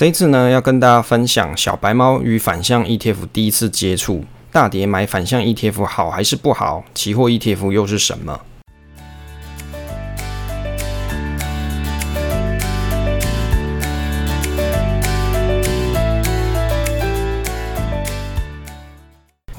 这一次呢，要跟大家分享小白猫与反向 ETF 第一次接触，大跌买反向 ETF 好还是不好？期货 ETF 又是什么？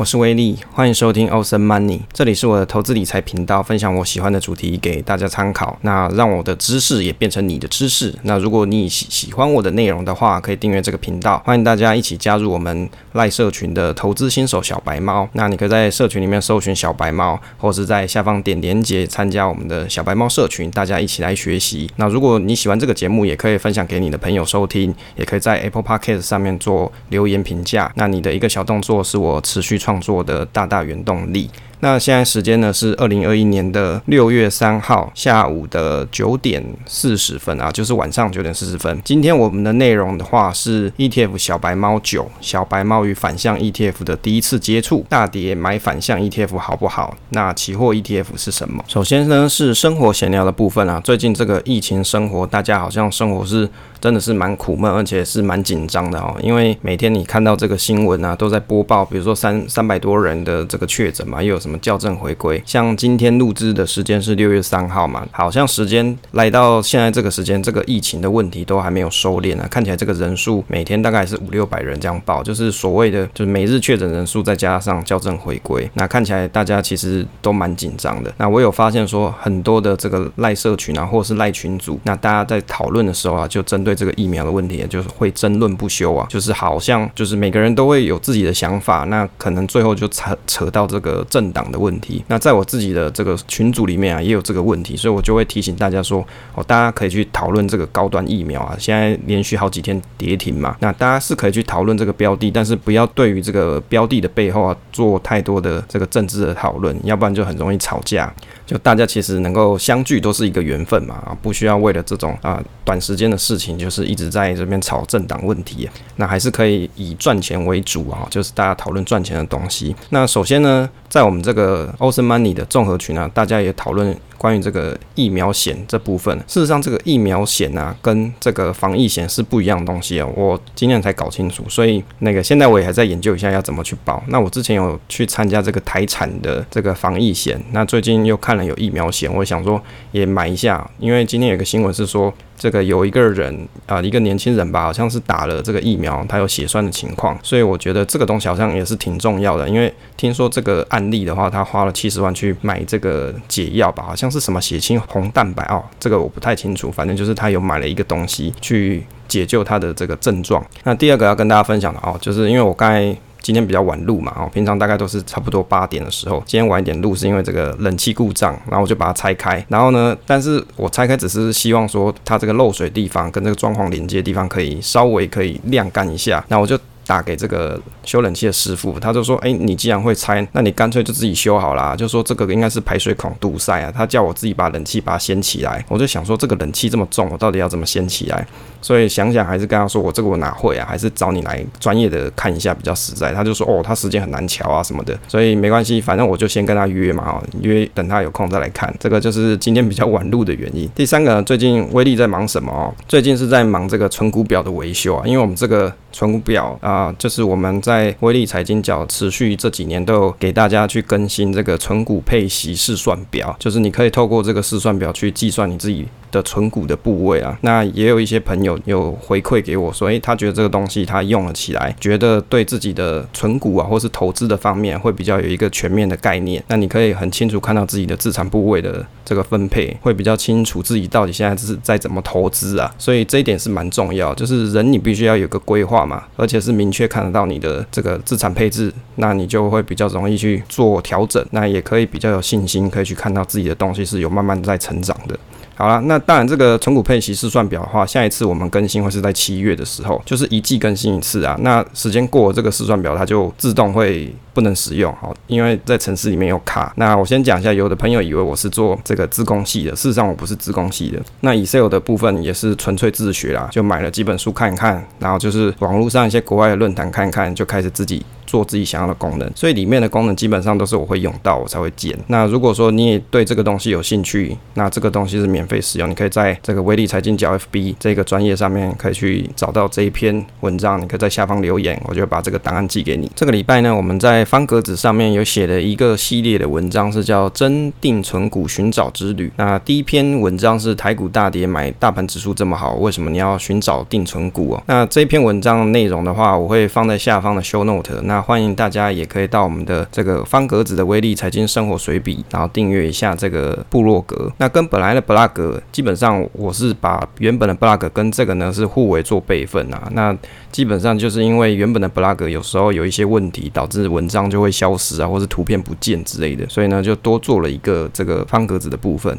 我是威利，欢迎收听 Awesome Money，这里是我的投资理财频道，分享我喜欢的主题给大家参考。那让我的知识也变成你的知识。那如果你喜喜欢我的内容的话，可以订阅这个频道。欢迎大家一起加入我们赖社群的投资新手小白猫。那你可以在社群里面搜寻小白猫，或是在下方点连结参加我们的小白猫社群，大家一起来学习。那如果你喜欢这个节目，也可以分享给你的朋友收听，也可以在 Apple Podcast 上面做留言评价。那你的一个小动作是我持续创创作的大大原动力。那现在时间呢是二零二一年的六月三号下午的九点四十分啊，就是晚上九点四十分。今天我们的内容的话是 ETF 小白猫九，小白猫与反向 ETF 的第一次接触，大跌买反向 ETF 好不好？那期货 ETF 是什么？首先呢是生活闲聊的部分啊，最近这个疫情生活，大家好像生活是真的是蛮苦闷，而且是蛮紧张的哦，因为每天你看到这个新闻啊，都在播报，比如说三三百多人的这个确诊嘛，又有什么？校正回归，像今天录制的时间是六月三号嘛，好像时间来到现在这个时间，这个疫情的问题都还没有收敛啊，看起来这个人数每天大概是五六百人这样报，就是所谓的就是每日确诊人数再加上校正回归，那看起来大家其实都蛮紧张的。那我有发现说很多的这个赖社群啊，或者是赖群组，那大家在讨论的时候啊，就针对对这个疫苗的问题，就是会争论不休啊，就是好像就是每个人都会有自己的想法，那可能最后就扯扯到这个政党。的问题，那在我自己的这个群组里面啊，也有这个问题，所以我就会提醒大家说，哦，大家可以去讨论这个高端疫苗啊，现在连续好几天跌停嘛，那大家是可以去讨论这个标的，但是不要对于这个标的的背后啊做太多的这个政治的讨论，要不然就很容易吵架。就大家其实能够相聚都是一个缘分嘛，不需要为了这种啊短时间的事情，就是一直在这边吵政党问题，那还是可以以赚钱为主啊，就是大家讨论赚钱的东西。那首先呢，在我们这个 Awesome Money 的综合群呢，大家也讨论。关于这个疫苗险这部分，事实上这个疫苗险啊，跟这个防疫险是不一样的东西哦。我今天才搞清楚，所以那个现在我也还在研究一下要怎么去保。那我之前有去参加这个台产的这个防疫险，那最近又看了有疫苗险，我想说也买一下，因为今天有个新闻是说。这个有一个人啊、一个年轻人吧，好像是打了这个疫苗，他有血栓的情况，所以我觉得这个东西好像也是挺重要的。因为听说这个案例的话，他花了七十万去买这个解药吧，好像是什么血清红蛋白哦，这个我不太清楚，反正就是他有买了一个东西去解救他的这个症状。那第二个要跟大家分享的哦，就是因为我刚才。今天比较晚录嘛，哦，平常大概都是差不多八点的时候，今天晚一点录是因为这个冷气故障，然后我就把它拆开，然后呢，但是我拆开只是希望说它这个漏水地方跟这个装潢连接的地方可以稍微可以晾干一下，那我就。打给这个修冷气的师傅，他就说：“哎，你既然会拆，那你干脆就自己修好啦。”就说这个应该是排水孔堵塞啊，他叫我自己把冷气把它掀起来。我就想说，这个冷气这么重，我到底要怎么掀起来？所以想想还是跟他说，我这个我哪会啊？还是找你来专业的看一下比较实在。他就说：“哦，他时间很难瞧啊什么的。”所以没关系，反正我就先跟他约嘛，哦，约等他有空再来看。这个就是今天比较晚录的原因。第三个，最近威力在忙什么？最近是在忙这个存股表的维修啊，因为我们这个存股表啊。啊，就是我们在威力财经角持续这几年都有给大家去更新这个存股配息试算表，就是你可以透过这个试算表去计算你自己的存股的部位啊。那也有一些朋友有回馈给我说，诶，他觉得这个东西他用了起来，觉得对自己的存股啊，或是投资的方面会比较有一个全面的概念。那你可以很清楚看到自己的资产部位的这个分配，会比较清楚自己到底现在是在怎么投资啊。所以这一点是蛮重要，就是人你必须要有个规划嘛，而且是。明确看得到你的这个资产配置，那你就会比较容易去做调整，那也可以比较有信心，可以去看到自己的东西是有慢慢在成长的。好了，那当然这个纯股配息试算表的话，下一次我们更新会是在七月的时候，就是一季更新一次啊。那时间过了，这个试算表它就自动会不能使用，好，因为在城市里面有卡。那我先讲一下，有的朋友以为我是做这个自工系的，事实上我不是自工系的。那 Excel 的部分也是纯粹自学啦，就买了几本书看一看，然后就是网络上一些国外的论坛看一看，就开始自己。做自己想要的功能，所以里面的功能基本上都是我会用到，我才会建。那如果说你也对这个东西有兴趣，那这个东西是免费使用，你可以在这个威力财经角 FB 这个专业上面可以去找到这一篇文章，你可以在下方留言，我就把这个档案寄给你。这个礼拜呢，我们在方格子上面有写了一个系列的文章，是叫“真定存股寻找之旅”。那第一篇文章是台股大跌，买大盘指数这么好，为什么你要寻找定存股哦？那这篇文章内容的话，我会放在下方的 show note。那欢迎大家也可以到我们的这个方格子的威力财经生活随笔，然后订阅一下这个部落格。那跟本来的 blog 基本上，我是把原本的 blog 跟这个呢是互为做备份啊。那基本上就是因为原本的 blog 有时候有一些问题，导致文这样就会消失啊，或是图片不见之类的，所以呢就多做了一个这个方格子的部分。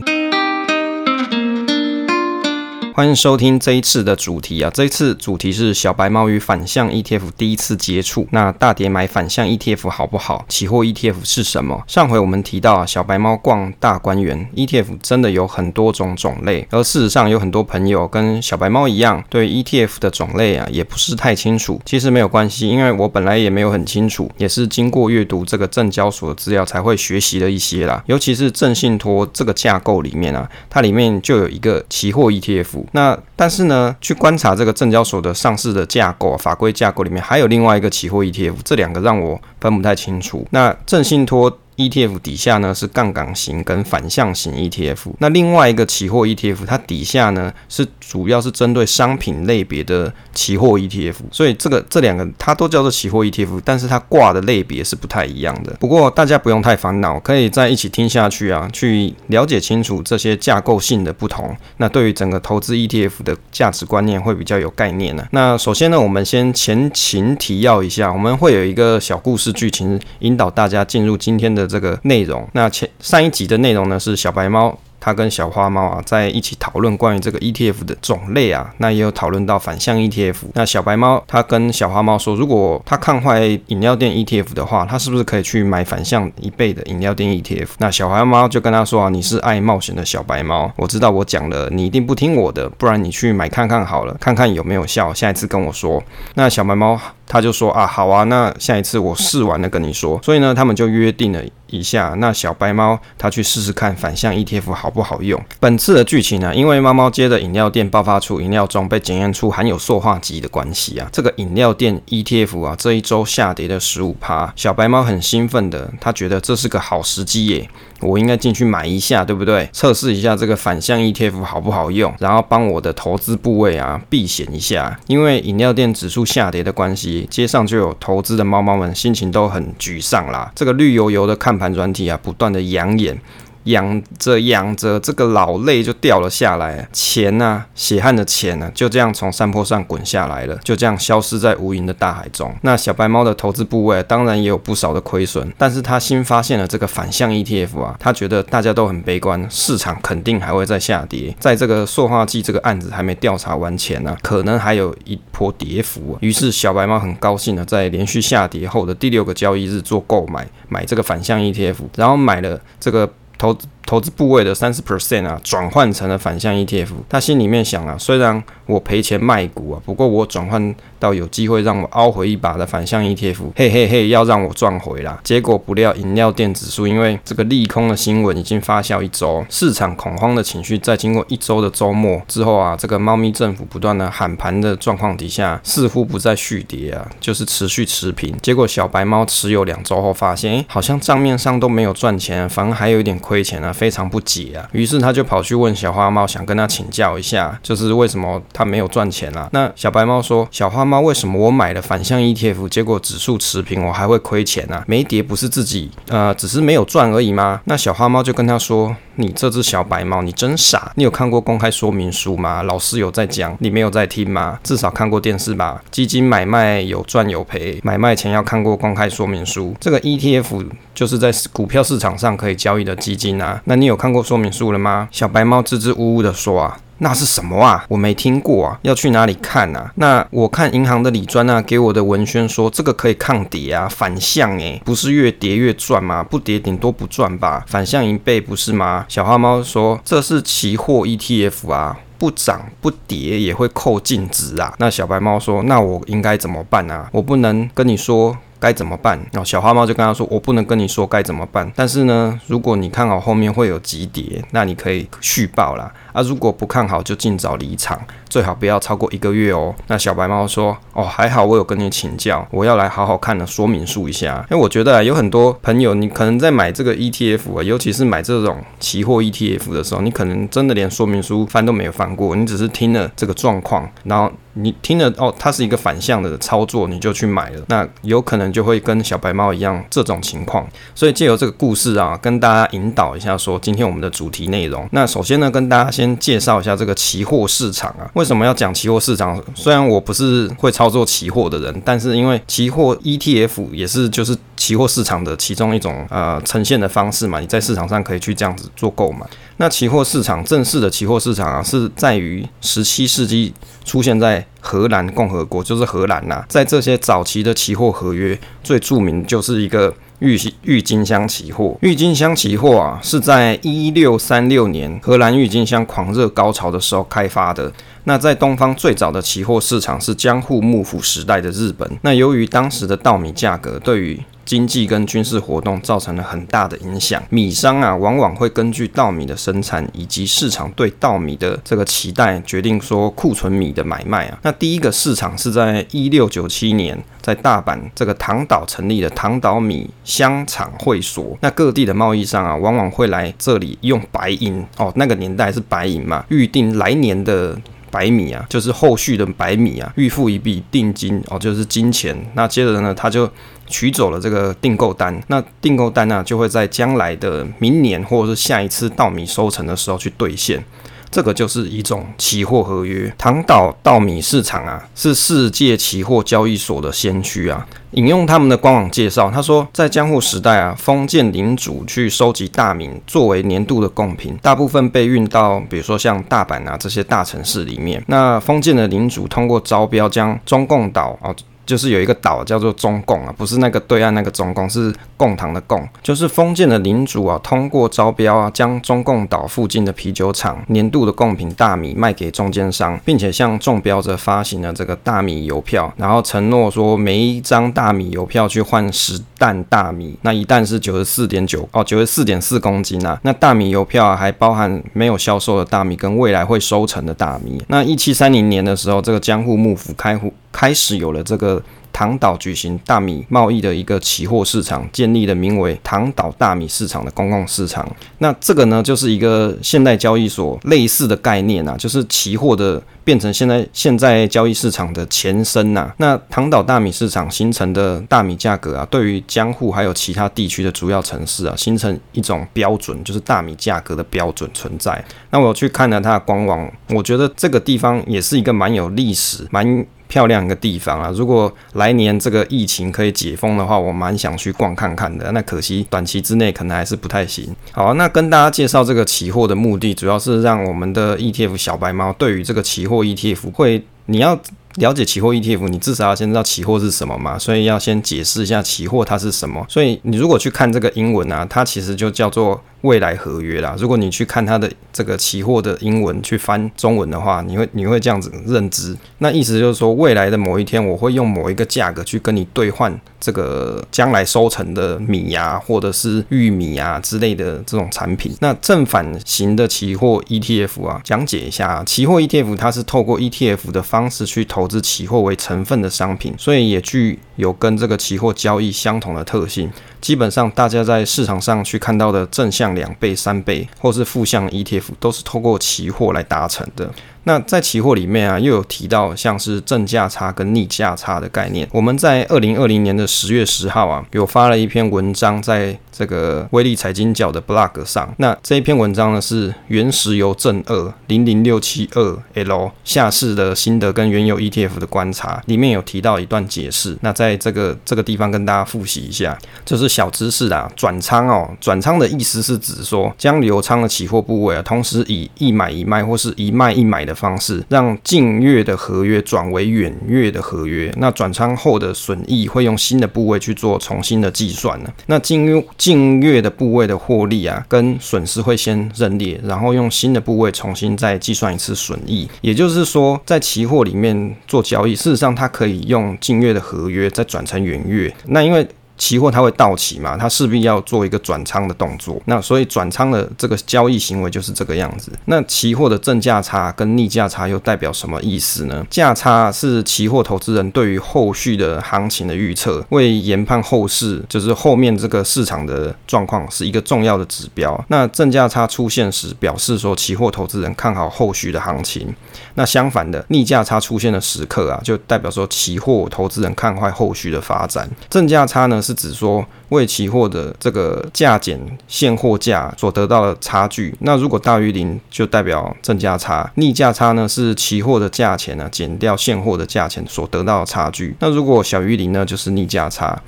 欢迎收听这一次的主题啊！这一次主题是小白猫与反向 ETF 第一次接触。那大跌买反向 ETF 好不好？期货 ETF 是什么？上回我们提到啊，小白猫逛大观园，ETF 真的有很多种种类。而事实上，有很多朋友跟小白猫一样，对 ETF 的种类啊也不是太清楚。其实没有关系，因为我本来也没有很清楚，也是经过阅读这个证交所的资料才会学习了一些啦。尤其是正信托这个架构里面啊，它里面就有一个期货 ETF。那但是呢，去观察这个证交所的上市的架构、法规架构里面，还有另外一个期货 ETF，这两个让我分不太清楚。那正信托。ETF 底下呢是杠杆型跟反向型 ETF，那另外一个期货 ETF，它底下呢是主要是针对商品类别的期货 ETF，所以这个这两个它都叫做期货 ETF，但是它挂的类别是不太一样的。不过大家不用太烦恼，可以再一起听下去啊，去了解清楚这些架构性的不同。那对于整个投资 ETF 的价值观念会比较有概念呢、那首先呢，我们先前情提要一下，我们会有一个小故事剧情引导大家进入今天的。的这个内容，那前上一集的内容呢是小白猫。他跟小花猫啊在一起讨论关于这个 ETF 的种类啊，那也有讨论到反向 ETF。那小白猫他跟小花猫说，如果他看坏饮料店 ETF 的话，他是不是可以去买反向一倍的饮料店 ETF？那小花猫就跟他说啊，你是爱冒险的小白猫，我知道我讲了，你一定不听我的，不然你去买看看好了，看看有没有效，下一次跟我说。那小白猫他就说啊，好啊，那下一次我试完了跟你说。所以呢，他们就约定了一下，那小白猫他去试试看反向 ETF 好不好用？本次的剧情呢，因为猫猫街的饮料店爆发出饮料中被检验出含有塑化剂的关系啊，这个饮料店 ETF 啊这一周下跌了十五趴，小白猫很兴奋的，他觉得这是个好时机耶。我应该进去买一下，对不对？测试一下这个反向 ETF 好不好用，然后帮我的投资部位啊避险一下。因为饮料店指数下跌的关系，街上就有投资的猫猫们心情都很沮丧啦。这个绿油油的看盘软体啊，不断的养眼。养着养着，这个老泪就掉了下来，钱呐、啊，血汗的钱呢、啊，就这样从山坡上滚下来了，就这样消失在无垠的大海中。那小白猫的投资部位当然也有不少的亏损，但是他新发现了这个反向 ETF 啊，他觉得大家都很悲观，市场肯定还会再下跌。在这个塑化剂这个案子还没调查完前呢、可能还有一波跌幅、于是小白猫很高兴的在连续下跌后的第六个交易日做购买，买这个反向 ETF，然后买了这个。投资投资部位的三十 percent 啊，转换成了反向 ETF。他心里面想啊，虽然我赔钱卖股啊，不过我转换到有机会让我凹回一把的反向 ETF，嘿嘿嘿，要让我赚回啦。结果不料饮料店指数因为这个利空的新闻已经发酵一周，市场恐慌的情绪在经过一周的周末之后啊，这个猫咪政府不断的喊盘的状况底下，似乎不再续跌啊，就是持续持平。结果小白猫持有两周后发现，诶，好像账面上都没有赚钱，反而还有一点亏钱啊。非常不解啊，于是他就跑去问小花猫，想跟他请教一下，就是为什么他没有赚钱啊？那小白猫说：“小花猫，为什么我买了反向 ETF，结果指数持平，我还会亏钱啊？没跌不是自己呃，只是没有赚而已吗？”那小花猫就跟他说。你这只小白猫，你真傻！你有看过公开说明书吗？老师有在讲，你没有在听吗？至少看过电视吧？基金买卖有赚有赔，买卖前要看过公开说明书。这个 ETF 就是在股票市场上可以交易的基金啊。那你有看过说明书了吗？小白猫支支吾吾的说啊。那是什么啊？我没听过啊，要去哪里看啊？那我看银行的李专啊给我的文宣说，这个可以抗跌啊，反向诶，不是越跌越赚吗？不跌顶多不赚吧？反向一倍不是吗？小花猫说这是期货 ETF 啊。不涨不跌也会扣净值啊！那小白猫说：“那我应该怎么办啊？我不能跟你说。”该怎么办？然后小花猫就跟他说：“我不能跟你说该怎么办，但是呢，如果你看好后面会有急跌，那你可以续报啦。啊，如果不看好，就尽早离场，最好不要超过一个月哦。”那小白猫说：“哦，还好我有跟你请教，我要来好好看的说明书一下。因为我觉得啊，有很多朋友，你可能在买这个 ETF 啊，尤其是买这种期货 ETF 的时候，你可能真的连说明书翻都没有翻过，你只是听了这个状况，然后。”你听了哦，它是一个反向的操作，你就去买了，那有可能就会跟小白猫一样这种情况。所以借由这个故事啊，跟大家引导一下，说今天我们的主题内容。那首先呢，跟大家先先介绍一下这个期货市场啊。为什么要讲期货市场？虽然我不是会操作期货的人，但是因为期货 ETF 也是就是期货市场的其中一种呃呈现的方式嘛，你在市场上可以去这样子做购买。那期货市场正式的期货市场啊，是在于十七世纪出现在荷兰共和国，就是荷兰呐。在这些早期的期货合约，最著名就是一个郁郁金香期货。郁金香期货啊，是在一六三六年荷兰郁金香狂热高潮的时候开发的。那在东方最早的期货市场是江户幕府时代的日本。那由于当时的稻米价格对于经济跟军事活动造成了很大的影响。米商啊，往往会根据稻米的生产以及市场对稻米的这个期待，决定说库存米的买卖啊。那第一个市场是在一六九七年，在大阪这个唐岛成立的唐岛米香厂会所。那各地的贸易商啊，往往会来这里用白银哦，那个年代是白银嘛，预定来年的白米啊，就是后续的白米啊，预付一笔定金哦，就是金钱。那接着呢，他就。取走了这个订购单，那订购单呢，就会在将来的明年或者是下一次稻米收成的时候去兑现，这个就是一种期货合约。唐岛稻米市场啊，是世界期货交易所的先驱啊。引用他们的官网介绍，他说，在江户时代啊，封建领主去收集大米作为年度的贡品，大部分被运到比如说像大阪啊这些大城市里面。那封建的领主通过招标将中共岛啊。就是有一个岛叫做中共啊，不是那个对岸那个中共，是共堂的共。就是封建的领主啊，通过招标啊，将中共岛附近的啤酒厂年度的贡品大米卖给中间商，并且向中标者发行了这个大米邮票，然后承诺说每一张大米邮票去换十担大米，那一担是九十四点九哦，九十四点四公斤啊。那大米邮票啊，还包含没有销售的大米跟未来会收成的大米。那一七三零年的时候，这个江户幕府开户。开始有了这个唐岛举行大米贸易的一个期货市场，建立了名为唐岛大米市场的公共市场。那这个呢，就是一个现代交易所类似的概念啊，就是期货的变成现在现在交易市场的前身呐、啊。那唐岛大米市场形成的大米价格啊，对于江户还有其他地区的主要城市啊，形成一种标准，就是大米价格的标准存在。那我去看了它的官网，我觉得这个地方也是一个蛮有历史、蛮。漂亮一个地方啊！如果来年这个疫情可以解封的话，我蛮想去逛看看的。那可惜短期之内可能还是不太行。好，那跟大家介绍这个期货的目的，主要是让我们的 ETF 小白猫对于这个期货 ETF 会，你要。了解期货 ETF，你至少要先知道期货是什么嘛，所以要先解释一下期货它是什么。所以你如果去看这个英文啊，它其实就叫做未来合约啦。如果你去看它的这个期货的英文去翻中文的话，你会你会这样子认知。那意思就是说，未来的某一天，我会用某一个价格去跟你兑换这个将来收成的米呀、或者是玉米啊之类的这种产品。那正反型的期货 ETF 啊，讲解一下，啊期货 ETF 它是透过 ETF 的方式去。投资期货为成分的商品，所以也具有跟这个期货交易相同的特性。基本上，大家在市场上去看到的正向两倍、三倍，或是负向 ETF，都是透过期货来达成的。那在期货里面啊，又有提到像是正价差跟逆价差的概念。我们在二零二零年的十月十号啊，有发了一篇文章在这个威力财经角的 blog 上。那这一篇文章呢，是原石油正二零零六七二 L 下市的心得跟原油 ETF 的观察，里面有提到一段解释。那在这个这个地方跟大家复习一下，这是小知识啦。转仓哦，转仓的意思是指说将留仓的期货部位啊，同时以一买一卖或是一卖一买的方式，让近月的合约转为远月的合约。那转仓后的损益会用新的部位去做重新的计算呢。那近月近月的部位的获利啊，跟损失会先认列，然后用新的部位重新再计算一次损益。也就是说，在期货里面做交易，事实上它可以用近月的合约再转成远月。那因为期货它会到期嘛，它势必要做一个转仓的动作，那所以转仓的这个交易行为就是这个样子。那期货的正价差跟逆价差又代表什么意思呢？价差是期货投资人对于后续的行情的预测，为研判后市，就是后面这个市场的状况是一个重要的指标。那正价差出现时，表示说期货投资人看好后续的行情。那相反的，逆价差出现的时刻啊，就代表说期货投资人看坏后续的发展。正价差呢是。指说为期货的这个价减现货价所得到的差距，那如果大于零，就代表正价差。逆价差呢是期货的价钱呢减掉现货的价钱所得到的差距，那如果小于零呢，就是逆价差。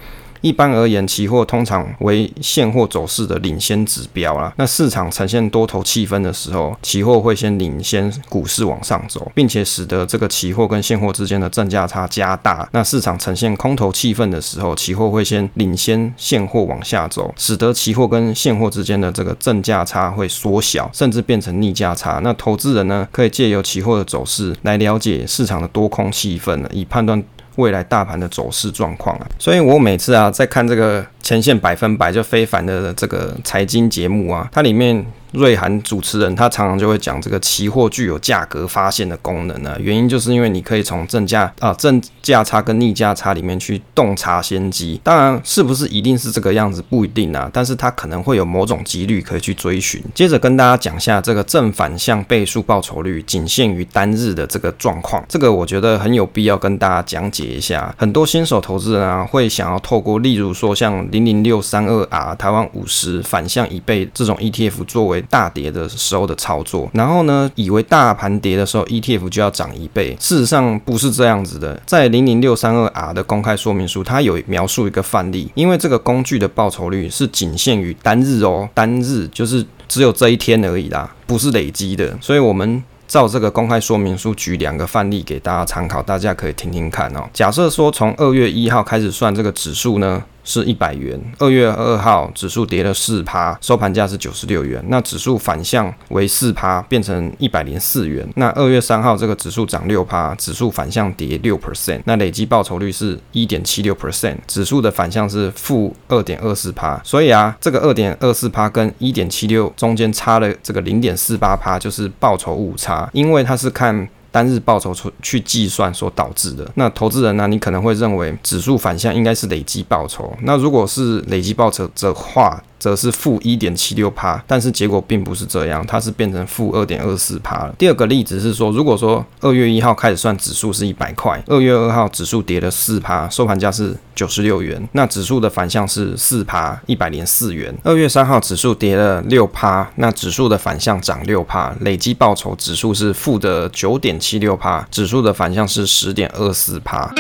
一般而言，期货通常为现货走势的领先指标啦。那市场呈现多头气氛的时候，期货会先领先股市往上走，并且使得这个期货跟现货之间的正价差加大。那市场呈现空头气氛的时候，期货会先领先现货往下走，使得期货跟现货之间的这个正价差会缩小，甚至变成逆价差。那投资人呢，可以借由期货的走势来了解市场的多空气氛了，以判断。未来大盘的走势状况啊，所以我每次啊在看这个前线百分百就非凡的这个财经节目啊，它里面。瑞涵主持人他常常就会讲这个期货具有价格发现的功能呢，原因就是因为你可以从正价啊正价差跟逆价差里面去洞察先机。当然，是不是一定是这个样子不一定啊，但是它可能会有某种几率可以去追寻。接着跟大家讲下这个正反向倍数报酬率仅限于单日的这个状况，这个我觉得很有必要跟大家讲解一下。很多新手投资人啊会想要透过例如说像零零六三二 R 台湾五十反向一倍这种 ETF 作为大跌的时候的操作，然后呢，以为大盘跌的时候，ETF 就要涨一倍，事实上不是这样子的。在零零六三二 R 的公开说明书，它有描述一个范例，因为这个工具的报酬率是仅限于单日哦，单日就是只有这一天而已啦，不是累积的。所以我们照这个公开说明书举两个范例给大家参考，大家可以听听看哦。假设说从二月一号开始算这个指数呢，是一百元。二月二号指数跌了四趴，收盘价是九十六元。那指数反向为四趴，变成一百零四元。那二月三号这个指数涨六趴，指数反向跌六 percent，那累计报酬率是一点七六 percent，指数的反向是负二点二四趴。所以啊，这个二点二四趴跟一点七六中间差了这个零点四八趴，就是报酬误差，因为它是看。单日报酬出去计算所导致的。那投资人呢？你可能会认为指数反向应该是累积报酬。那如果是累积报酬的话，则是负一点七六趴，但是结果并不是这样，它是变成负二点二四趴了。第二个例子是说，如果说二月一号开始算指数是一百块，二月二号指数跌了四趴，收盘价是九十六元，那指数的反向是四趴，一百零四元。二月三号指数跌了六趴，那指数的反向涨六趴，累积报酬指数是负的九点七六趴，指数的反向是十点二四趴。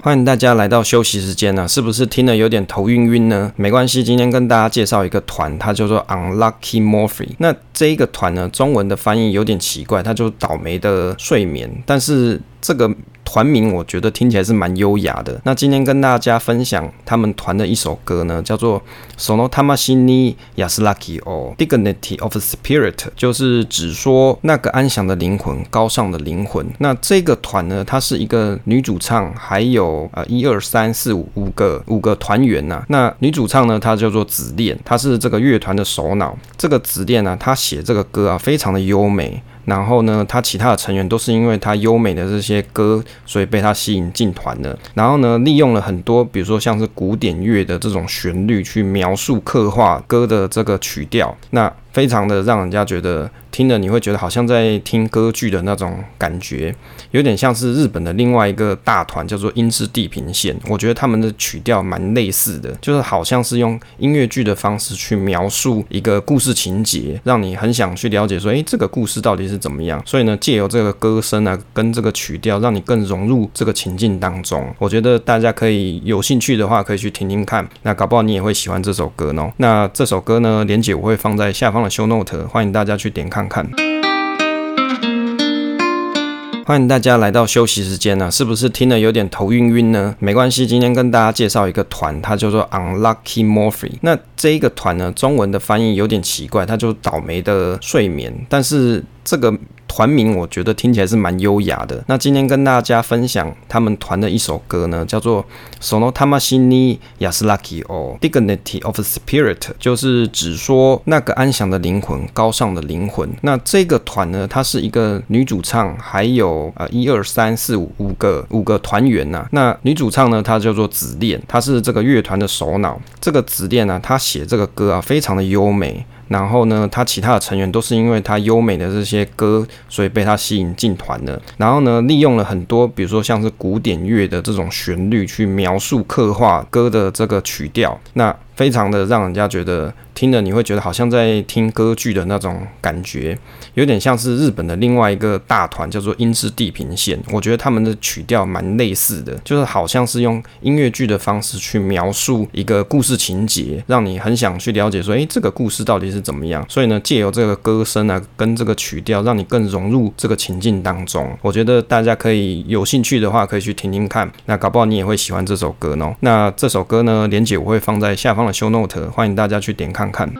欢迎大家来到休息时间呢、是不是听了有点头晕晕呢？没关系，今天跟大家介绍一个团，它叫做 Unlucky Morphy。那这一个团呢，中文的翻译有点奇怪，它就倒霉的睡眠，但是这个。团名我觉得听起来是蛮优雅的。那今天跟大家分享他们团的一首歌呢，叫做《Sono Tamashi ni Yasuraki o Dignity of Spirit》，就是指说那个安详的灵魂、高尚的灵魂。那这个团呢，它是一个女主唱，还有呃一二三四五五个五个团员呐。那女主唱呢，她叫做紫恋，她是这个乐团的首脑。这个紫恋呢，她写这个歌啊，非常的优美。然后呢，他其他的成员都是因为他优美的这些歌，所以被他吸引进团的。然后呢，利用了很多，比如说像是古典乐的这种旋律去描述、刻画歌的这个曲调。那非常的让人家觉得听了你会觉得好像在听歌剧的那种感觉，有点像是日本的另外一个大团叫做樱之地平线，我觉得他们的曲调蛮类似的，就是好像是用音乐剧的方式去描述一个故事情节，让你很想去了解说，诶，这个故事到底是怎么样？所以呢，借由这个歌声啊，跟这个曲调，让你更融入这个情境当中。我觉得大家可以有兴趣的话，可以去听听看，那搞不好你也会喜欢这首歌呢。那这首歌呢，连姐我会放在下方。Show Note，欢迎大家去点看看。欢迎大家来到休息时间呢、啊，是不是听了有点头晕晕呢？没关系，今天跟大家介绍一个团，它叫做 Unlucky Morphy。那这一个团呢，中文的翻译有点奇怪，它就倒霉的睡眠，但是这个。团名我觉得听起来是蛮优雅的。那今天跟大家分享他们团的一首歌呢，叫做《Sono Tamashi ni Yasuraki o Dignity of Spirit》，就是指说那个安详的灵魂，高尚的灵魂。那这个团呢，它是一个女主唱，还有呃一二三四五五个五个团员呐。那女主唱呢，她叫做紫恋，她是这个乐团的首脑。这个紫恋呢，她写这个歌啊，非常的优美。然后呢，他其他的成员都是因为他优美的这些歌，所以被他吸引进团的。然后呢，利用了很多，比如说像是古典乐的这种旋律去描述、刻画歌的这个曲调。那非常的让人家觉得听了你会觉得好像在听歌剧的那种感觉，有点像是日本的另外一个大团叫做音之地平线。我觉得他们的曲调蛮类似的，就是好像是用音乐剧的方式去描述一个故事情节，让你很想去了解说，诶，这个故事到底是怎么样？所以呢，借由这个歌声啊，跟这个曲调，让你更融入这个情境当中。我觉得大家可以有兴趣的话，可以去听听看。那搞不好你也会喜欢这首歌呢。那这首歌呢，连姐我会放在下方的 Show Note，欢迎大家去点看看。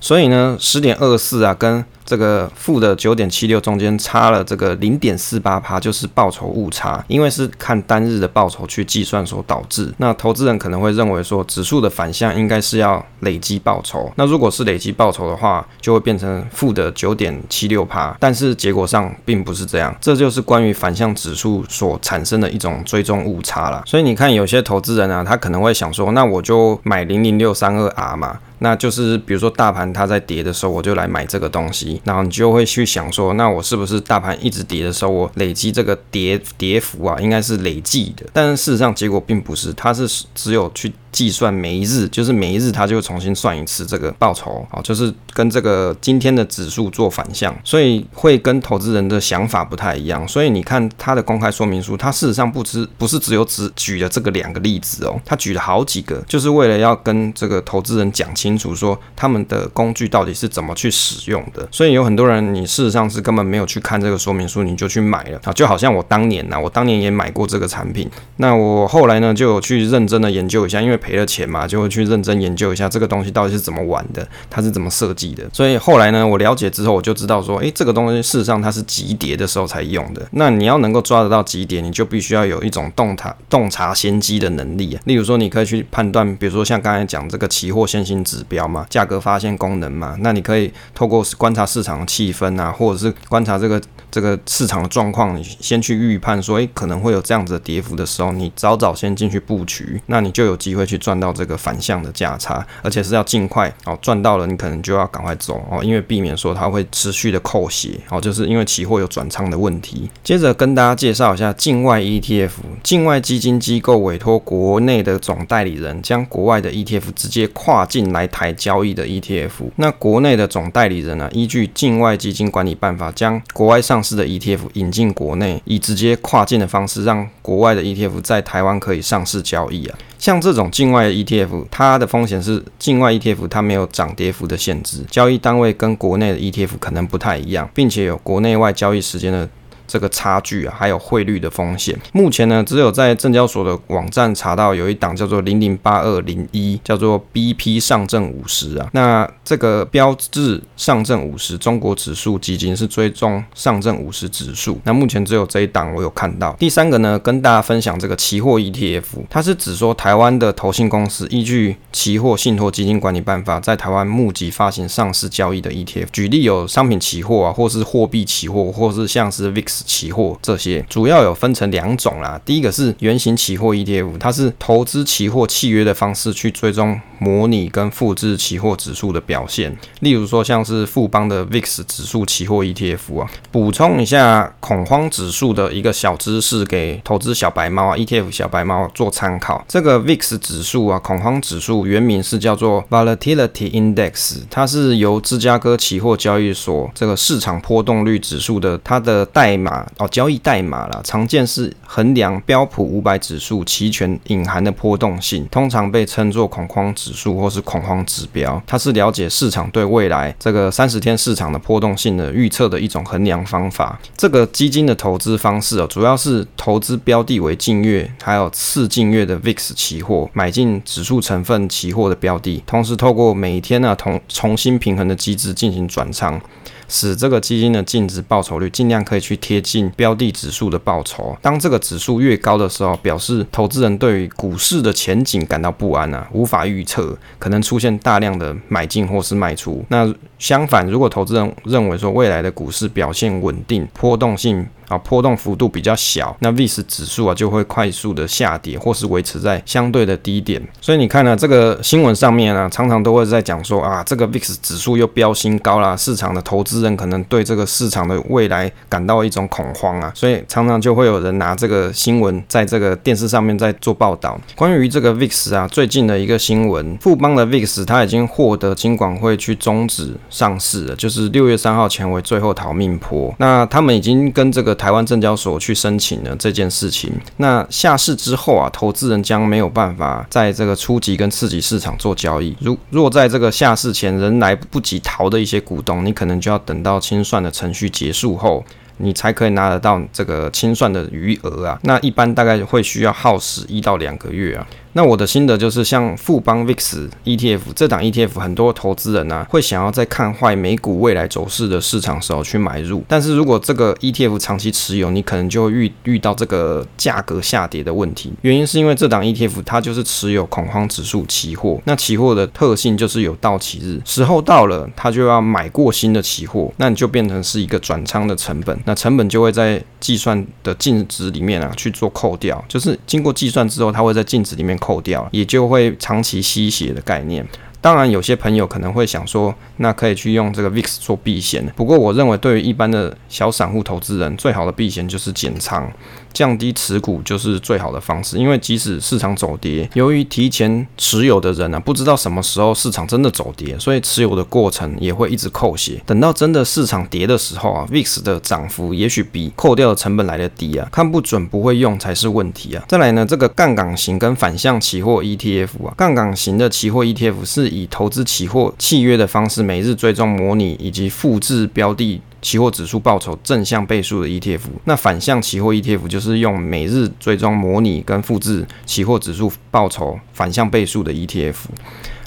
所以呢，十点二四啊，跟。这个负的九点七六中间差了这个零点四八趴，就是报酬误差，因为是看单日的报酬去计算所导致。那投资人可能会认为说，指数的反向应该是要累积报酬。那如果是累积报酬的话，就会变成负的九点七六趴。但是结果上并不是这样，这就是关于反向指数所产生的一种追踪误差啦。所以你看，有些投资人啊，他可能会想说，那我就买零零六三二 R 嘛，那就是比如说大盘它在跌的时候，我就来买这个东西。然后你就会去想说，那我是不是大盘一直跌的时候，我累积这个跌跌幅啊，应该是累计的。但是事实上结果并不是，它是只有去。计算每一日，就是每一日，它就重新算一次这个报酬，哦，就是跟这个今天的指数做反向，所以会跟投资人的想法不太一样。所以你看它的公开说明书，它事实上不只不是只有只举了这个两个例子哦，它举了好几个，就是为了要跟这个投资人讲清楚，说他们的工具到底是怎么去使用的。所以有很多人，你事实上是根本没有去看这个说明书，你就去买了啊，就好像我当年呐，我当年也买过这个产品，那我后来呢就有去认真的研究一下，因为赔了钱嘛，就会去认真研究一下这个东西到底是怎么玩的，它是怎么设计的。所以后来呢，我了解之后，我就知道说，诶，这个东西事实上它是急跌的时候才用的。那你要能够抓得到急跌，你就必须要有一种洞察洞察先机的能力。例如说，你可以去判断，比如说像刚才讲这个期货先行指标嘛，价格发现功能嘛，那你可以透过观察市场气氛啊，或者是观察这个。这个市场的状况，你先去预判说，诶，可能会有这样子的跌幅的时候，你早早先进去布局，那你就有机会去赚到这个反向的价差，而且是要尽快哦，赚到了你可能就要赶快走哦，因为避免说它会持续的扣血哦，就是因为期货有转仓的问题。接着跟大家介绍一下境外 ETF，境外基金机构委托国内的总代理人将国外的 ETF 直接跨境来台交易的 ETF，那国内的总代理人呢、依据境外基金管理办法将国外上式的 ETF 引进国内，以直接跨境的方式，让国外的 ETF 在台湾可以上市交易啊。像这种境外的 ETF，它的风险是境外 ETF 它没有涨跌幅的限制，交易单位跟国内的 ETF 可能不太一样，并且有国内外交易时间的。这个差距啊，还有汇率的风险。目前呢，只有在证交所的网站查到有一档叫做零零八二零一，叫做 BP 上证五十啊。那这个标志上证五十中国指数基金是追踪上证五十指数。那目前只有这一档我有看到。第三个呢，跟大家分享这个期货 ETF，它是指说台湾的投信公司依据期货信托基金管理办法，在台湾募集发行上市交易的 ETF。举例有商品期货啊，或是货币期货，或是像是 VIX。期货这些，主要有分成两种啦。第一个是原型期货 ETF，它是投资期货契约的方式去追踪、模拟跟复制期货指数的表现。例如说，像是富邦的 VIX 指数期货 ETF 啊。补充一下恐慌指数的一个小知识，给投资小白猫啊 ETF 小白猫做参考。这个 VIX 指数啊，恐慌指数原名是叫做 Volatility Index，它是由芝加哥期货交易所这个市场波动率指数的它的代码哦，交易代码啦，常见是衡量标普五百指数期权隐含的波动性，通常被称作恐慌指数或是恐慌指标。它是了解市场对未来这个三十天市场的波动性的预测的一种衡量方法。这个基金的投资方式哦，主要是投资标的为近月还有次近月的 VIX 期货，买进指数成分期货的标的，同时透过每天呢同重新平衡的机制进行转仓。使这个基金的净值报酬率尽量可以去贴近标的指数的报酬。当这个指数越高的时候，表示投资人对于股市的前景感到不安啊，无法预测，可能出现大量的买进或是卖出。那相反，如果投资人认为说未来的股市表现稳定，波动性啊波动幅度比较小，那 VIX 指数啊就会快速的下跌，或是维持在相对的低点。所以你看呢、这个新闻上面啊，常常都会在讲说啊，这个 VIX 指数又飙新高啦，市场的投资人可能对这个市场的未来感到一种恐慌啊，所以常常就会有人拿这个新闻在这个电视上面在做报道。关于这个 VIX 啊，最近的一个新闻，富邦的 VIX 它已经获得金管会去终止上市了，就是六月三号前为最后逃命坡。那他们已经跟这个台湾证交所去申请了这件事情。那下市之后啊，投资人将没有办法在这个初级跟次级市场做交易。如若在这个下市前仍来不及逃的一些股东，你可能就要等到清算的程序结束后，你才可以拿得到这个清算的余额啊。那一般大概会需要耗时一到两个月啊。那我的心得就是，像富邦 VIX ETF 这档 ETF，很多投资人啊会想要在看坏美股未来走势的市场时候去买入。但是如果这个 ETF 长期持有，你可能就会遇遇到这个价格下跌的问题。原因是因为这档 ETF 它就是持有恐慌指数期货，那期货的特性就是有到期日，时候到了它就要买过新的期货，那你就变成是一个转仓的成本，那成本就会在计算的净值里面啊去做扣掉，就是经过计算之后，它会在净值里面。扣掉，也就会长期吸血的概念。当然，有些朋友可能会想说，那可以去用这个 VIX 做避险。不过，我认为对于一般的小散户投资人，最好的避险就是减仓。降低持股就是最好的方式，因为即使市场走跌，由于提前持有的人呢、啊，不知道什么时候市场真的走跌，所以持有的过程也会一直扣血。等到真的市场跌的时候啊，VIX 的涨幅也许比扣掉的成本来得低啊，看不准不会用才是问题啊。再来呢，这个杠杆型跟反向期货 ETF 啊，杠杆型的期货 ETF 是以投资期货契约的方式，每日追踪模拟以及复制标的。期货指数报酬正向倍数的 ETF，那反向期货 ETF 就是用每日追踪模拟跟复制期货指数报酬反向倍数的 ETF。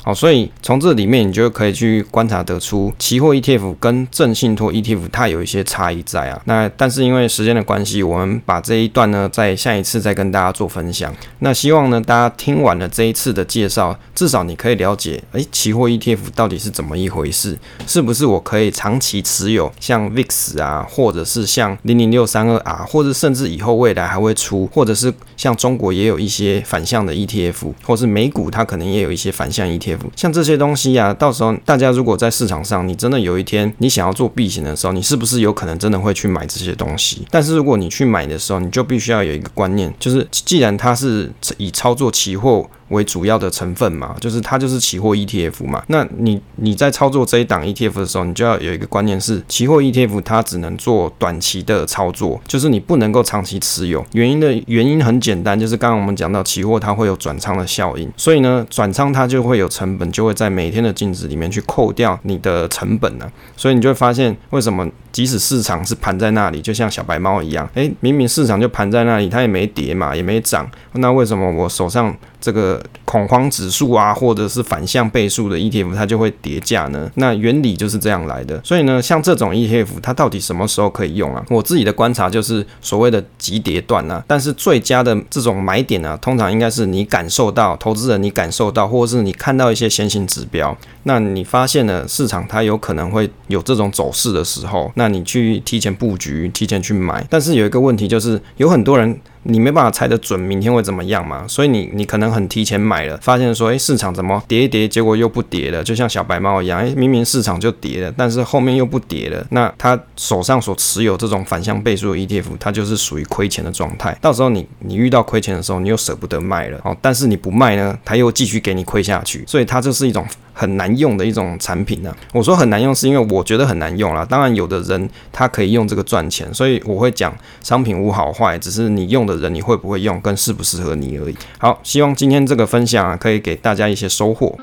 好，所以从这里面你就可以去观察得出，期货 ETF 跟正信托 ETF 它有一些差异在啊。那但是因为时间的关系，我们把这一段呢，在下一次再跟大家做分享。那希望呢，大家听完了这一次的介绍，至少你可以了解，诶，期货 ETF 到底是怎么一回事？是不是我可以长期持有，像 VIX 啊，或者是像零零六三二 R，或者甚至以后未来还会出，或者是像中国也有一些反向的 ETF，或是美股它可能也有一些反向 ETF。像这些东西呀、到时候大家如果在市场上，你真的有一天你想要做避险的时候，你是不是有可能真的会去买这些东西？但是如果你去买的时候，你就必须要有一个观念，就是既然它是以操作期货。为主要的成分嘛，就是它就是期货 ETF 嘛。那你你在操作这一档 ETF 的时候，你就要有一个观念是，期货 ETF 它只能做短期的操作，就是你不能够长期持有。原因的原因很简单，就是刚刚我们讲到期货它会有转仓的效应，所以呢，转仓它就会有成本，就会在每天的净值里面去扣掉你的成本呢、所以你就会发现，为什么即使市场是盘在那里，就像小白猫一样，诶，明明市场就盘在那里，它也没跌嘛，也没涨，那为什么我手上这个？恐慌指数啊，或者是反向倍数的 ETF，它就会跌价呢？那原理就是这样来的。所以呢，像这种 ETF，它到底什么时候可以用啊？我自己的观察就是所谓的急跌段啊。但是最佳的这种买点呢、啊，通常应该是你感受到投资人你感受到，或者是你看到一些先行指标，那你发现了市场它有可能会有这种走势的时候，那你去提前布局，提前去买。但是有一个问题就是，有很多人。你没办法猜得准明天会怎么样嘛，所以你你可能很提前买了，发现说，诶，市场怎么跌一跌，结果又不跌了，就像小白猫一样，诶，明明市场就跌了，但是后面又不跌了，那他手上所持有这种反向倍数的 ETF，它就是属于亏钱的状态。到时候你你遇到亏钱的时候，你又舍不得卖了，哦，但是你不卖呢，它又继续给你亏下去，所以它就是一种很难用的一种产品呢、我说很难用，是因为我觉得很难用啦。当然，有的人他可以用这个赚钱，所以我会讲商品无好坏，只是你用的人你会不会用，跟适不适合你而已。好，希望今天这个分享啊，可以给大家一些收获。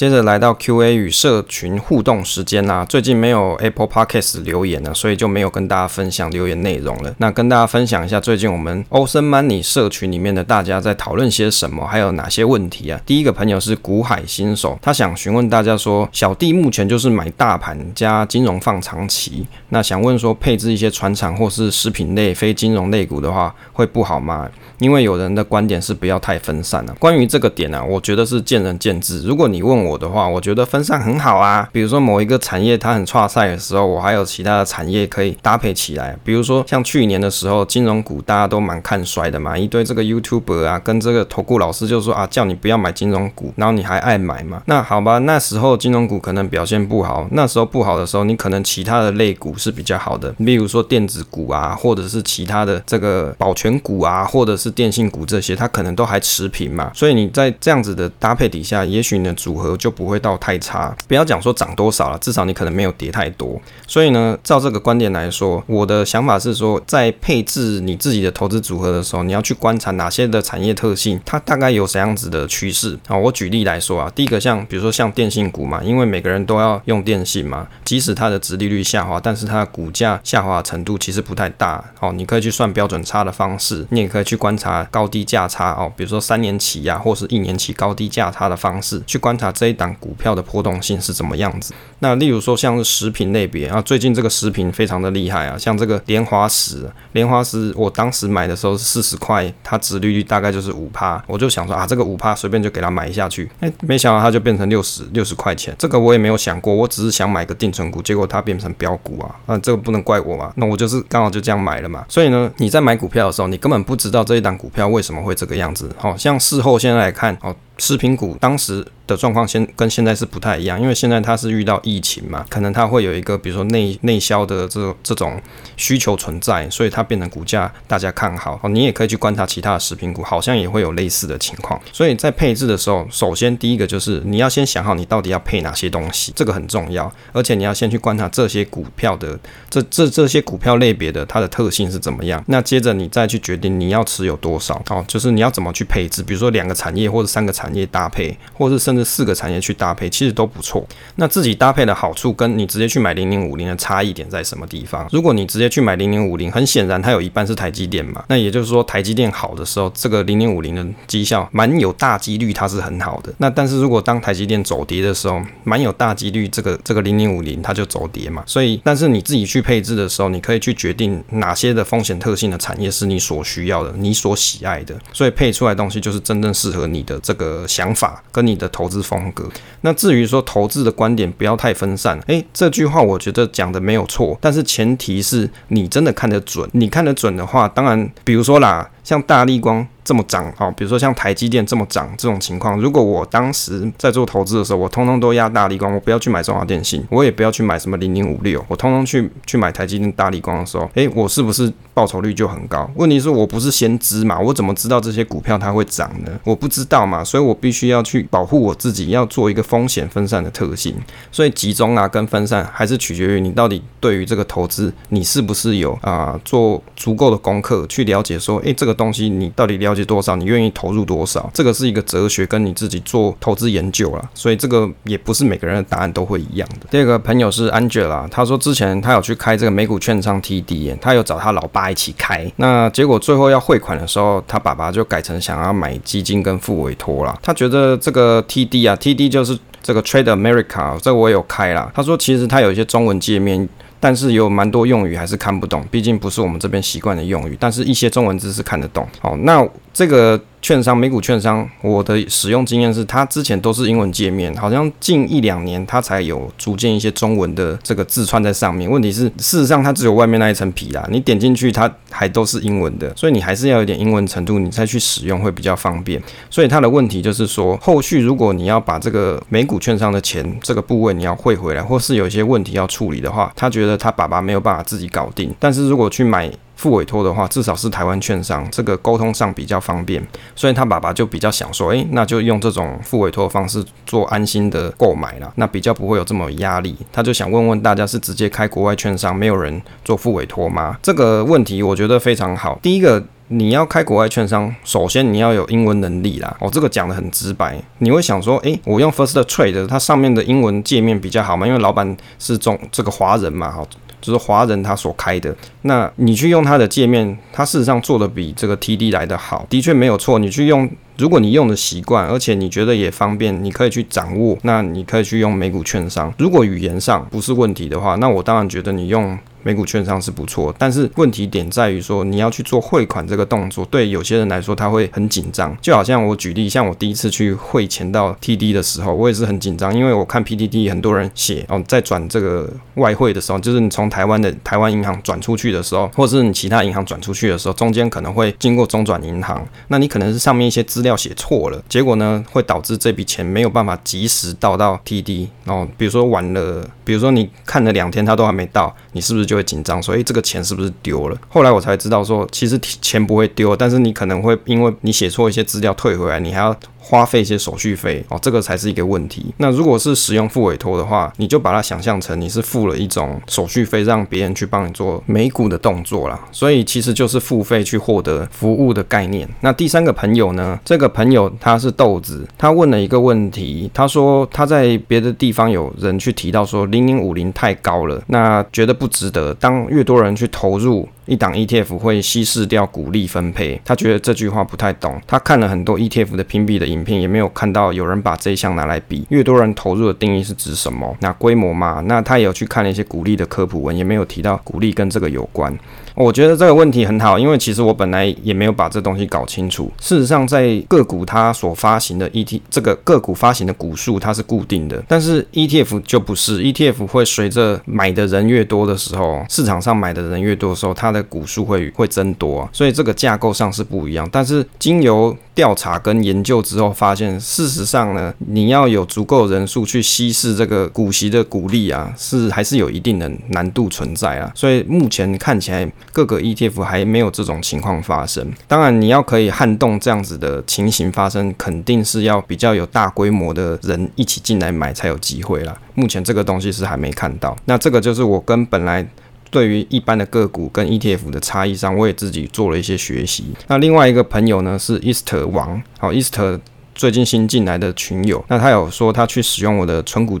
接着来到 Q&A 与社群互动时间啦、最近没有 Apple Podcast 留言了，所以就没有跟大家分享留言内容了。那跟大家分享一下，最近我们 Ocean Money 社群里面的大家在讨论些什么，还有哪些问题啊？第一个朋友是股海新手，他想询问大家说，小弟目前就是买大盘加金融放长期，那想问说配置一些船厂或是食品类非金融类股的话，会不好吗？因为有人的观点是不要太分散了、啊。关于这个点呢、啊，我觉得是见仁见智。如果你问我我的话，我觉得分散很好啊。比如说某一个产业它很差赛的时候，我还有其他的产业可以搭配起来。比如说像去年的时候，金融股大家都蛮看衰的嘛，一堆这个 YouTuber 啊，跟这个投顾老师就说啊，叫你不要买金融股，然后你还爱买嘛。那好吧，那时候金融股可能表现不好，那时候不好的时候，你可能其他的类股是比较好的，比如说电子股啊，或者是其他的这个保全股啊，或者是电信股这些，它可能都还持平嘛，所以你在这样子的搭配底下，也许你的组合就不会到太差。不要讲说涨多少了，至少你可能没有跌太多。所以呢，照这个观点来说，我的想法是说，在配置你自己的投资组合的时候，你要去观察哪些的产业特性，它大概有怎样子的趋势啊。我举例来说啊，第一个像比如说像电信股嘛，因为每个人都要用电信嘛，即使它的殖利率下滑，但是它的股价下滑程度其实不太大。哦，你可以去算标准差的方式，你也可以去观察高。低价差哦，比如说三年期呀、啊，或是一年期高低价差的方式，去观察这一档股票的波动性是怎么样子。那例如说像是食品类别啊，最近这个食品非常的厉害啊，像这个莲花石，莲花石我当时买的时候是四十块，它值利率大概就是五趴，我就想说啊，这个五趴随便就给它买下去，哎，没想到它就变成六十六十块钱，这个我也没有想过，我只是想买个定存股，结果它变成标股啊，那这个不能怪我嘛，那我就是刚好就这样买了嘛。所以呢，你在买股票的时候，你根本不知道这一档股票。为什么会这个样子？好像事后现在来看，哦，食品股当时。的状况现跟现在是不太一样，因为现在它是遇到疫情嘛，可能它会有一个比如说内内销的这这种需求存在，所以它变成股价大家看好。哦，你也可以去观察其他的食品股，好像也会有类似的情况。所以在配置的时候，首先第一个就是你要先想好你到底要配哪些东西，这个很重要，而且你要先去观察这些股票的这这这些股票类别的它的特性是怎么样。那接着你再去决定你要持有多少，哦，就是你要怎么去配置，比如说两个产业或者三个产业搭配，或是甚至。四个产业去搭配，其实都不错。那自己搭配的好处，跟你直接去买零零五零的差异点在什么地方？如果你直接去买零零五零，很显然它有一半是台积电嘛。那也就是说，台积电好的时候，这个零零五零的绩效蛮有大几率它是很好的。那但是如果当台积电走跌的时候，蛮有大几率这个这个零零五零它就走跌嘛。所以，但是你自己去配置的时候，你可以去决定哪些的风险特性的产业是你所需要的，你所喜爱的。所以配出来的东西就是真正适合你的这个想法跟你的投资风格。那至于说投资的观点不要太分散，诶，这句话我觉得讲的没有错，但是前提是你真的看得准。你看得准的话，当然，比如说啦，像大立光。这么涨哦，比如说像台积电这么涨这种情况，如果我当时在做投资的时候，我通通都压大立光，我不要去买中华电信，我也不要去买什么零零五六，我通通去去买台积电、大立光的时候，诶，我是不是报酬率就很高？问题是我不是先知嘛，我怎么知道这些股票它会涨呢？我不知道嘛，所以我必须要去保护我自己，要做一个风险分散的特性。所以集中啊跟分散还是取决于你到底对于这个投资，你是不是有啊、做足够的功课去了解说，诶，这个东西你到底了解。解多少，你愿意投入多少，这个是一个哲学，跟你自己做投资研究了。所以这个也不是每个人的答案都会一样的。第二个朋友是 Angela，他说之前他有去开这个美股券商 TD，他有找他老爸一起开，那结果最后要汇款的时候，他爸爸就改成想要买基金跟付委托了。他觉得这个 TD 啊，TD 就是这个 Trade America，这个我有开啦。他说其实他有一些中文界面。但是有蛮多用语还是看不懂，毕竟不是我们这边习惯的用语。但是一些中文字是看得懂。好，那这个。券商，美股券商，我的使用经验是，它之前都是英文界面，好像近一两年它才有逐渐一些中文的这个字串在上面。问题是，事实上它只有外面那一层皮啦，你点进去它还都是英文的，所以你还是要有点英文程度，你再去使用会比较方便。所以它的问题就是说，后续如果你要把这个美股券商的钱这个部位你要汇回来，或是有一些问题要处理的话，他觉得他爸爸没有办法自己搞定。但是如果去买付委托的话，至少是台湾券商，这个沟通上比较方便，所以他爸爸就比较想说，诶，那就用这种付委托的方式做安心的购买啦，那比较不会有这么压力。他就想问问大家，是直接开国外券商，没有人做付委托吗？这个问题我觉得非常好。第一个，你要开国外券商，首先你要有英文能力啦。哦，这个讲得很直白，你会想说，诶，我用 First Trade，它上面的英文界面比较好嘛，因为老板是中这个华人嘛，好。就是华人他所开的，那你去用他的界面，他事实上做的比这个 TD 来的好，的确没有错。你去用，如果你用的习惯，而且你觉得也方便，你可以去掌握，那你可以去用美股券商。如果语言上不是问题的话，那我当然觉得你用。美股券商是不错，但是问题点在于说，你要去做汇款这个动作，对有些人来说他会很紧张。就好像我举例，像我第一次去汇钱到 TD 的时候，我也是很紧张，因为我看 PTT 很多人写哦，在转这个外汇的时候，就是你从台湾的台湾银行转出去的时候，或者是你其他银行转出去的时候，中间可能会经过中转银行，那你可能是上面一些资料写错了，结果呢会导致这笔钱没有办法及时到到 TD，然后比如说晚了，比如说你看了两天他都还没到，你是不是就会紧张？所以这个钱是不是丢了？后来我才知道说，其实钱不会丢，但是你可能会因为你写错一些资料退回来，你还要。花费一些手续费哦，这个才是一个问题。那如果是使用付委托的话，你就把它想象成你是付了一种手续费，让别人去帮你做美股的动作啦。所以其实就是付费去获得服务的概念。那第三个朋友呢？这个朋友他是豆子，他问了一个问题，他说他在别的地方有人去提到说零零五零太高了，那觉得不值得。当越多人去投入。一档 ETF 会稀释掉股利分配，他觉得这句话不太懂。他看了很多 ETF 的评比的影片，也没有看到有人把这一项拿来比。越多人投入的定义是指什么？那规模嘛？那他也有去看了一些股利的科普文，也没有提到股利跟这个有关。我觉得这个问题很好，因为其实我本来也没有把这东西搞清楚。事实上，在个股它所发行的 E T 这个个股发行的股数它是固定的，但是 ETF 就不是，ETF 会随着买的人越多的时候，市场上买的人越多的时候，它的股数会会增多，所以这个架构上是不一样。但是经由调查跟研究之后，发现事实上呢，你要有足够人数去稀释这个股息的股利啊，是还是有一定的难度存在啊。所以目前看起来。各个 ETF 还没有这种情况发生。当然，你要可以撼动这样子的情形发生，肯定是要比较有大规模的人一起进来买才有机会啦。目前这个东西是还没看到。那这个就是我跟本来对于一般的个股跟 ETF 的差异上，我也自己做了一些学习。那另外一个朋友呢是 Easter 王，好，Easter 最近新进来的群友，那他有说他去使用我的存股。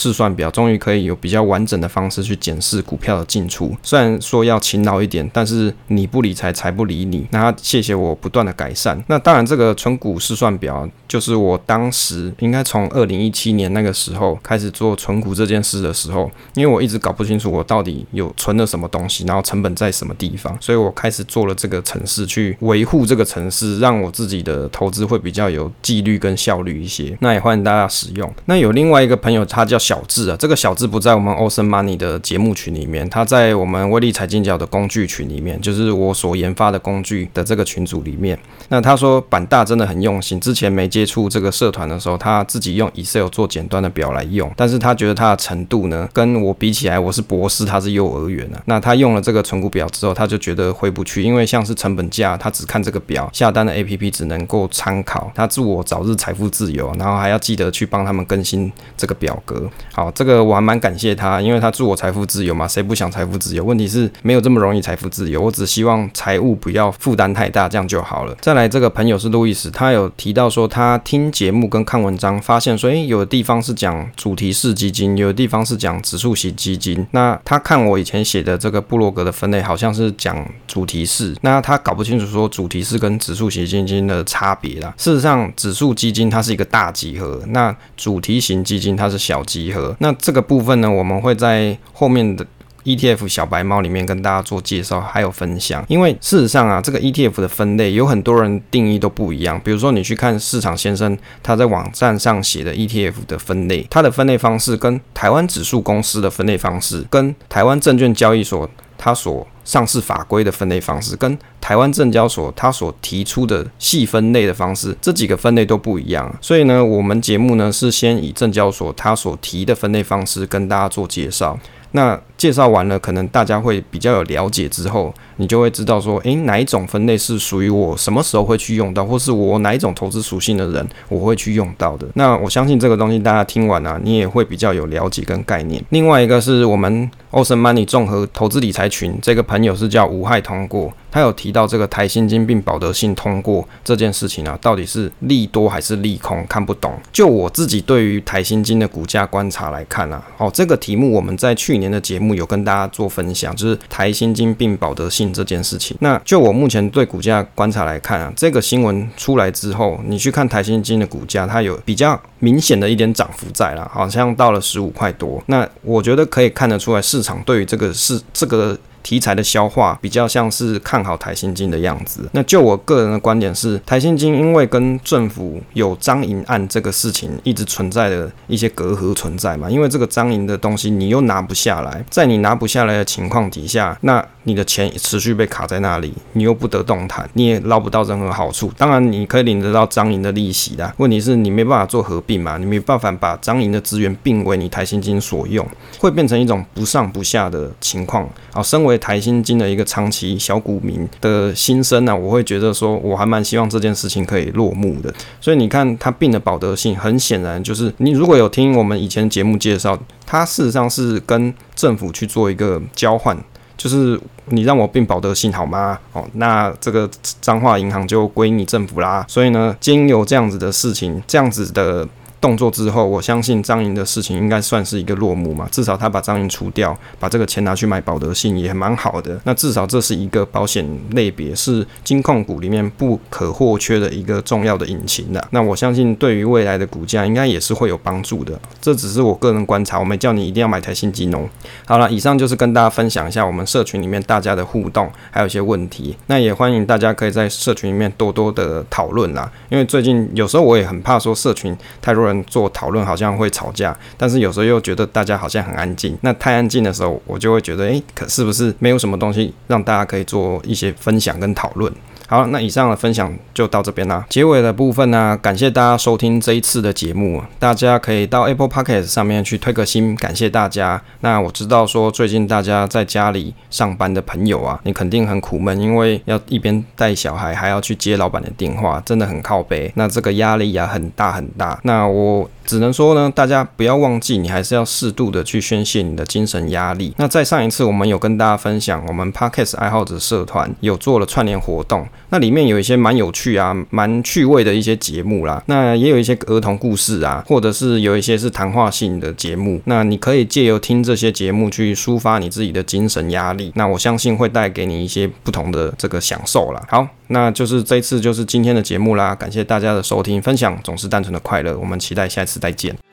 试算表终于可以有比较完整的方式去检视股票的进出，虽然说要勤劳一点，但是你不理财，财不理你。那谢谢我不断的改善。那当然，这个存股试算表就是我当时应该从二零一七年那个时候开始做存股这件事的时候，因为我一直搞不清楚我到底有存了什么东西，然后成本在什么地方，所以我开始做了这个程式去维护这个程式，让我自己的投资会比较有纪律跟效率一些。那也欢迎大家使用。那有另外一个朋友，他叫。小智啊，这个小智不在我们 Awesome Money 的节目群里面，他在我们威力财经角的工具群里面，就是我所研发的工具的这个群组里面。那他说板大真的很用心，之前没接触这个社团的时候，他自己用 Excel 做简单的表来用，但是他觉得他的程度呢，跟我比起来，我是博士，他是幼儿园啊。那他用了这个存股表之后，他就觉得回不去，因为像是成本价，他只看这个表，下单的 APP 只能够参考。他祝我早日财富自由，然后还要记得去帮他们更新这个表格。。好，这个我还蛮感谢他，因为他祝我财富自由嘛，谁不想财富自由？问题是没有这么容易财富自由，我只希望财务不要负担太大，这样就好了。再来，这个朋友是路易斯，他有提到说他听节目跟看文章，发现说，诶，有的地方是讲主题式基金，有的地方是讲指数型基金。那他看我以前写的这个布洛格的分类，好像是讲主题式，那他搞不清楚说主题式跟指数型基金的差别啦。事实上，指数基金它是一个大集合，那主题型基金它是小集集合。那这个部分呢，我们会在后面的 ETF 小白猫里面跟大家做介绍，还有分享。因为事实上啊，这个 ETF 的分类有很多人定义都不一样。比如说，你去看市场先生他在网站上写的 ETF 的分类，他的分类方式跟台湾指数公司的分类方式，跟台湾证券交易所他所上市法规的分类方式，跟台湾证交所它所提出的细分类的方式，这几个分类都不一样。所以呢，我们节目呢是先以证交所它所提的分类方式跟大家做介绍。那介绍完了，可能大家会比较有了解之后，你就会知道说，诶，哪一种分类是属于我什么时候会去用到，或是我哪一种投资属性的人我会去用到的。那我相信这个东西大家听完啊，你也会比较有了解跟概念。另外一个是我们 Ocean Money 综合投资理财群，这个朋友是叫无害通过。他有提到这个台新金并保德信通过这件事情啊，到底是利多还是利空？看不懂。就我自己对于台新金的股价观察来看啊，哦，这个题目我们在去年的节目有跟大家做分享，就是台新金并保德信这件事情。那就我目前对股价观察来看啊，这个新闻出来之后，你去看台新金的股价，它有比较明显的一点涨幅在了，好像到了十五块多。那我觉得可以看得出来，市场对于这个是这个。题材的消化比较像是看好台新金的样子。那就我个人的观点是，台新金因为跟政府有张银案这个事情一直存在的一些隔阂存在嘛，因为这个张银的东西你又拿不下来，在你拿不下来的情况底下，那你的钱持续被卡在那里，你又不得动弹，你也捞不到任何好处。当然你可以领得到张银的利息啦，问题是你没办法做合并嘛，你没办法把张银的资源并为你台新金所用，会变成一种不上不下的情况。好，身为为台新金的一个长期小股民的心声呢，我会觉得说，我还蛮希望这件事情可以落幕的。所以你看，他并的保德信，很显然就是你如果有听我们以前节目介绍，他事实上是跟政府去做一个交换，就是你让我并保德信好吗？哦，那这个彰化银行就归你政府啦。所以呢，经由这样子的事情，这样子的。动作之后，我相信张莹的事情应该算是一个落幕嘛。至少他把张莹除掉，把这个钱拿去买保德信也蛮好的。那至少这是一个保险类别，是金控股里面不可或缺的一个重要的引擎的。那我相信对于未来的股价应该也是会有帮助的。这只是我个人观察，我没叫你一定要买台新金融。好了，以上就是跟大家分享一下我们社群里面大家的互动，还有一些问题。那也欢迎大家可以在社群里面多多的讨论啦。因为最近有时候我也很怕说社群太多人。做讨论好像会吵架，但是有时候又觉得大家好像很安静。那太安静的时候，我就会觉得，诶，可是不是没有什么东西让大家可以做一些分享跟讨论？好，那以上的分享就到这边啦。结尾的部分呢、感谢大家收听这一次的节目。大家可以到 Apple Podcast 上面去推个心，感谢大家。那我知道说最近大家在家里上班的朋友啊，你肯定很苦闷，因为要一边带小孩，还要去接老板的电话，真的很靠北。那这个压力啊很大很大。那我只能说呢，大家不要忘记，你还是要适度的去宣泄你的精神压力。那在上一次我们有跟大家分享，我们 Podcast 爱好者社团有做了串联活动。那里面有一些蛮有趣啊、蛮趣味的一些节目啦，那也有一些儿童故事啊，或者是有一些是谈话性的节目。那你可以借由听这些节目去抒发你自己的精神压力，那我相信会带给你一些不同的这个享受啦。好，那就是这次就是今天的节目啦，感谢大家的收听分享，总是单纯的快乐。我们期待下一次再见。